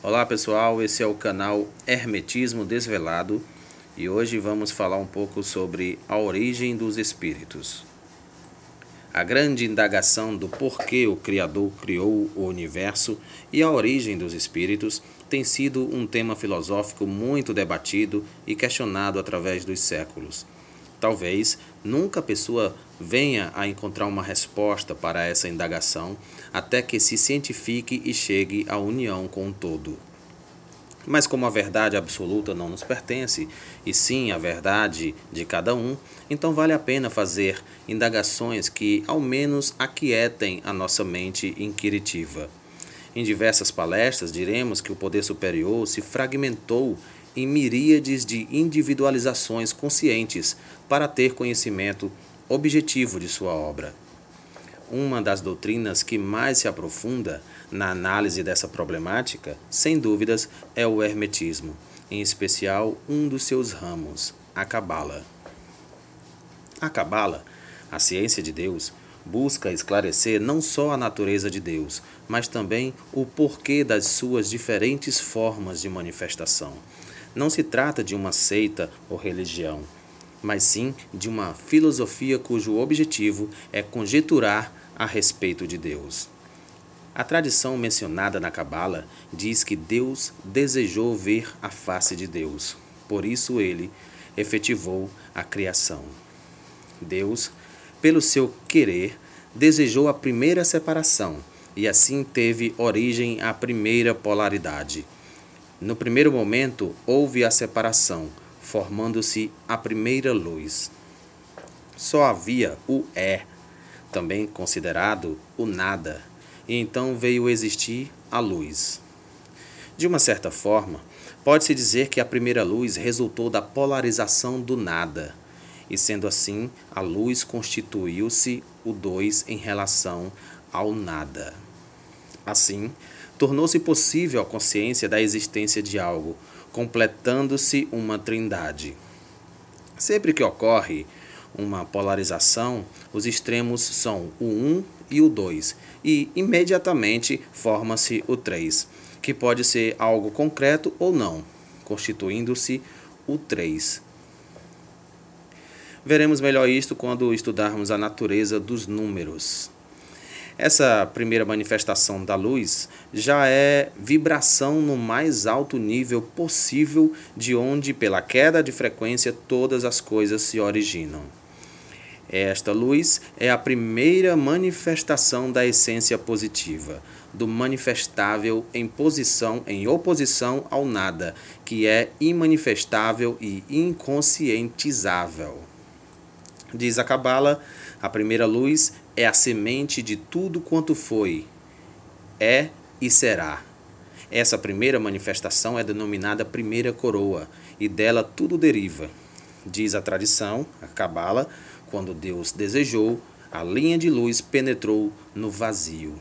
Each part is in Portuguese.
Olá pessoal, esse é o canal Hermetismo Desvelado e hoje vamos falar um pouco sobre a origem dos espíritos. A grande indagação do porquê o Criador criou o universo e a origem dos espíritos tem sido um tema filosófico muito debatido e questionado através dos séculos. Talvez nunca a pessoa venha a encontrar uma resposta para essa indagação até que se cientifique e chegue à união com o todo. Mas como a verdade absoluta não nos pertence, e sim a verdade de cada um, então vale a pena fazer indagações que ao menos aquietem a nossa mente inquiritiva. Em diversas palestras diremos que o poder superior se fragmentou em miríades de individualizações conscientes para ter conhecimento objetivo de sua obra. Uma das doutrinas que mais se aprofunda na análise dessa problemática, sem dúvidas, é o Hermetismo, em especial um dos seus ramos, a Cabala. A Cabala, a ciência de Deus, busca esclarecer não só a natureza de Deus, mas também o porquê das suas diferentes formas de manifestação. Não se trata de uma seita ou religião, mas sim de uma filosofia cujo objetivo é conjeturar a respeito de Deus. A tradição mencionada na Cabala diz que Deus desejou ver a face de Deus, por isso ele efetivou a criação. Deus, pelo seu querer, desejou a primeira separação e assim teve origem a primeira polaridade. No primeiro momento houve a separação, formando-se a primeira luz. Só havia o É, também considerado o nada, e então veio existir a luz. De uma certa forma, pode-se dizer que a primeira luz resultou da polarização do nada, e sendo assim, a luz constituiu-se o dois em relação ao nada. Assim, tornou-se possível a consciência da existência de algo, completando-se uma trindade. Sempre que ocorre uma polarização, os extremos são o 1 e o 2, e imediatamente forma-se o 3, que pode ser algo concreto ou não, constituindo-se o 3. Veremos melhor isto quando estudarmos a natureza dos números. Essa primeira manifestação da luz já é vibração no mais alto nível possível, de onde, pela queda de frequência, todas as coisas se originam. Esta luz é a primeira manifestação da essência positiva, do manifestável em posição em oposição ao nada, que é imanifestável e inconscientizável. Diz a Cabala, a primeira luz é a semente de tudo quanto foi, é e será. Essa primeira manifestação é denominada primeira coroa, e dela tudo deriva. Diz a tradição, a Cabala, quando Deus desejou, a linha de luz penetrou no vazio.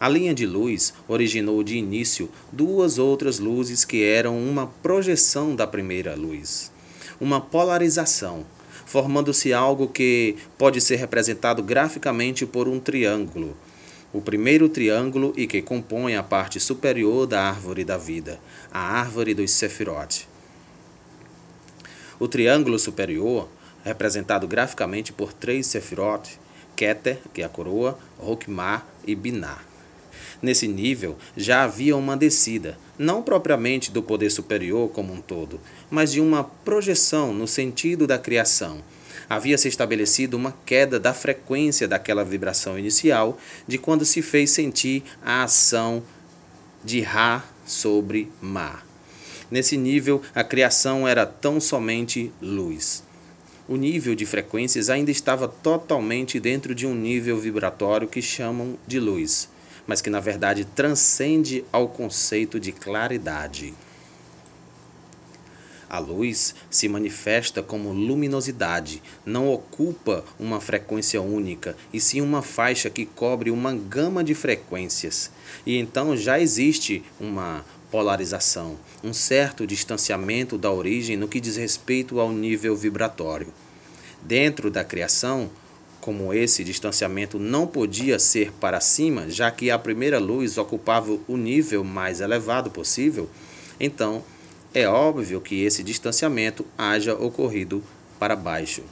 A linha de luz originou de início duas outras luzes que eram uma projeção da primeira luz, uma polarização formando-se algo que pode ser representado graficamente por um triângulo. O primeiro triângulo e que compõe a parte superior da árvore da vida, a árvore dos Sefirot. O triângulo superior, representado graficamente por três Sefirot, Keter, que é a coroa, Rokmah e Binah. Nesse nível já havia uma descida, não propriamente do poder superior como um todo, mas de uma projeção no sentido da criação. Havia se estabelecido uma queda da frequência daquela vibração inicial, de quando se fez sentir a ação de Ra sobre Ma. Nesse nível, a criação era tão somente luz. O nível de frequências ainda estava totalmente dentro de um nível vibratório que chamam de luz mas que na verdade transcende ao conceito de claridade. A luz se manifesta como luminosidade, não ocupa uma frequência única, e sim uma faixa que cobre uma gama de frequências. E então já existe uma polarização, um certo distanciamento da origem no que diz respeito ao nível vibratório. Dentro da criação, Como esse distanciamento não podia ser para cima, já que a primeira luz ocupava o nível mais elevado possível, então é óbvio que esse distanciamento haja ocorrido para baixo.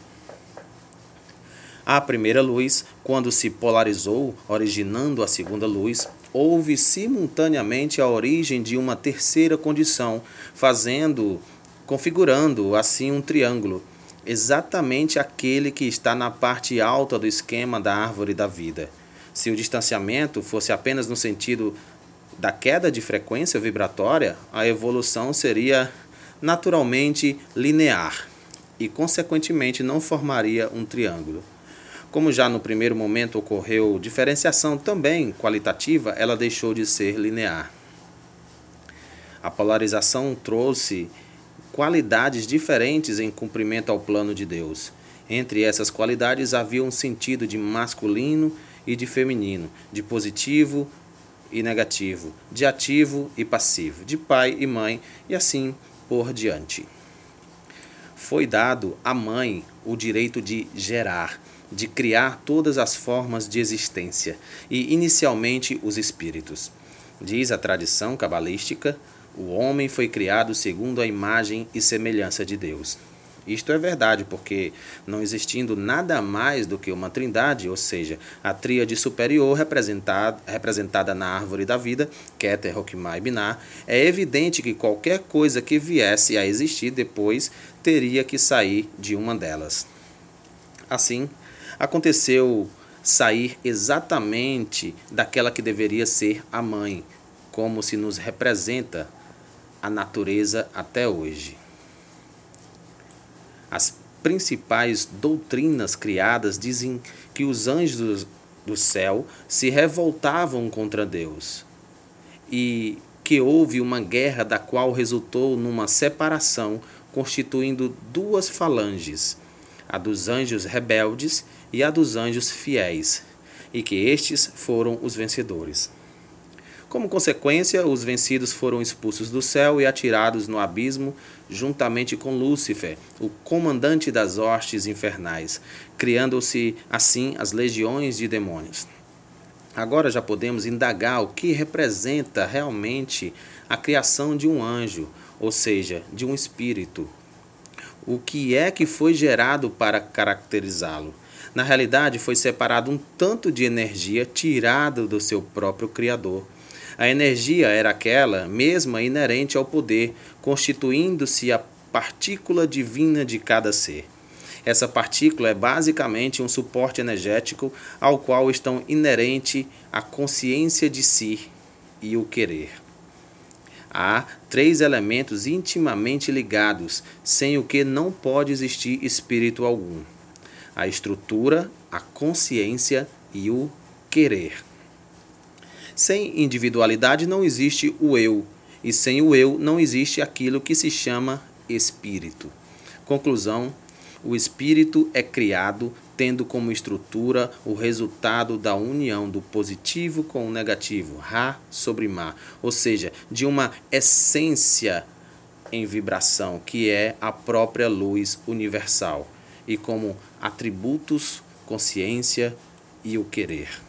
A primeira luz, quando se polarizou, originando a segunda luz, houve simultaneamente a origem de uma terceira condição, fazendo, configurando assim um triângulo, exatamente aquele que está na parte alta do esquema da árvore da vida. Se o distanciamento fosse apenas no sentido da queda de frequência vibratória, a evolução seria naturalmente linear e, consequentemente, não formaria um triângulo. Como já no primeiro momento ocorreu diferenciação também qualitativa, ela deixou de ser linear. A polarização trouxe qualidades diferentes em cumprimento ao plano de Deus. Entre essas qualidades havia um sentido de masculino e de feminino, de positivo e negativo, de ativo e passivo, de pai e mãe e assim por diante. Foi dado à mãe o direito de gerar, de criar todas as formas de existência, e inicialmente os espíritos. Diz a tradição cabalística: o homem foi criado segundo a imagem e semelhança de Deus. Isto é verdade, porque não existindo nada mais do que uma trindade, ou seja, a tríade superior representada, representada na árvore da vida, Keter, Hokmah e Binah, é evidente que qualquer coisa que viesse a existir depois teria que sair de uma delas. Assim, aconteceu sair exatamente daquela que deveria ser a mãe, como se nos representa a natureza até hoje. As principais doutrinas criadas dizem que os anjos do céu se revoltavam contra Deus e que houve uma guerra da qual resultou numa separação constituindo duas falanges, a dos anjos rebeldes e a dos anjos fiéis, e que estes foram os vencedores. Como consequência, os vencidos foram expulsos do céu e atirados no abismo, juntamente com Lúcifer, o comandante das hostes infernais, criando-se assim as legiões de demônios. Agora já podemos indagar o que representa realmente a criação de um anjo, ou seja, de um espírito. O que é que foi gerado para caracterizá-lo? Na realidade, foi separado um tanto de energia tirado do seu próprio Criador. A energia era aquela mesma inerente ao poder, constituindo-se a partícula divina de cada ser. Essa partícula é basicamente um suporte energético ao qual estão inerente a consciência de si e o querer. Há três elementos intimamente ligados, sem o que não pode existir espírito algum a estrutura, a consciência e o querer. Sem individualidade não existe o eu, e sem o eu não existe aquilo que se chama espírito. Conclusão: o espírito é criado tendo como estrutura o resultado da união do positivo com o negativo, Ra sobre Ma, ou seja, de uma essência em vibração, que é a própria luz universal e como atributos consciência e o querer.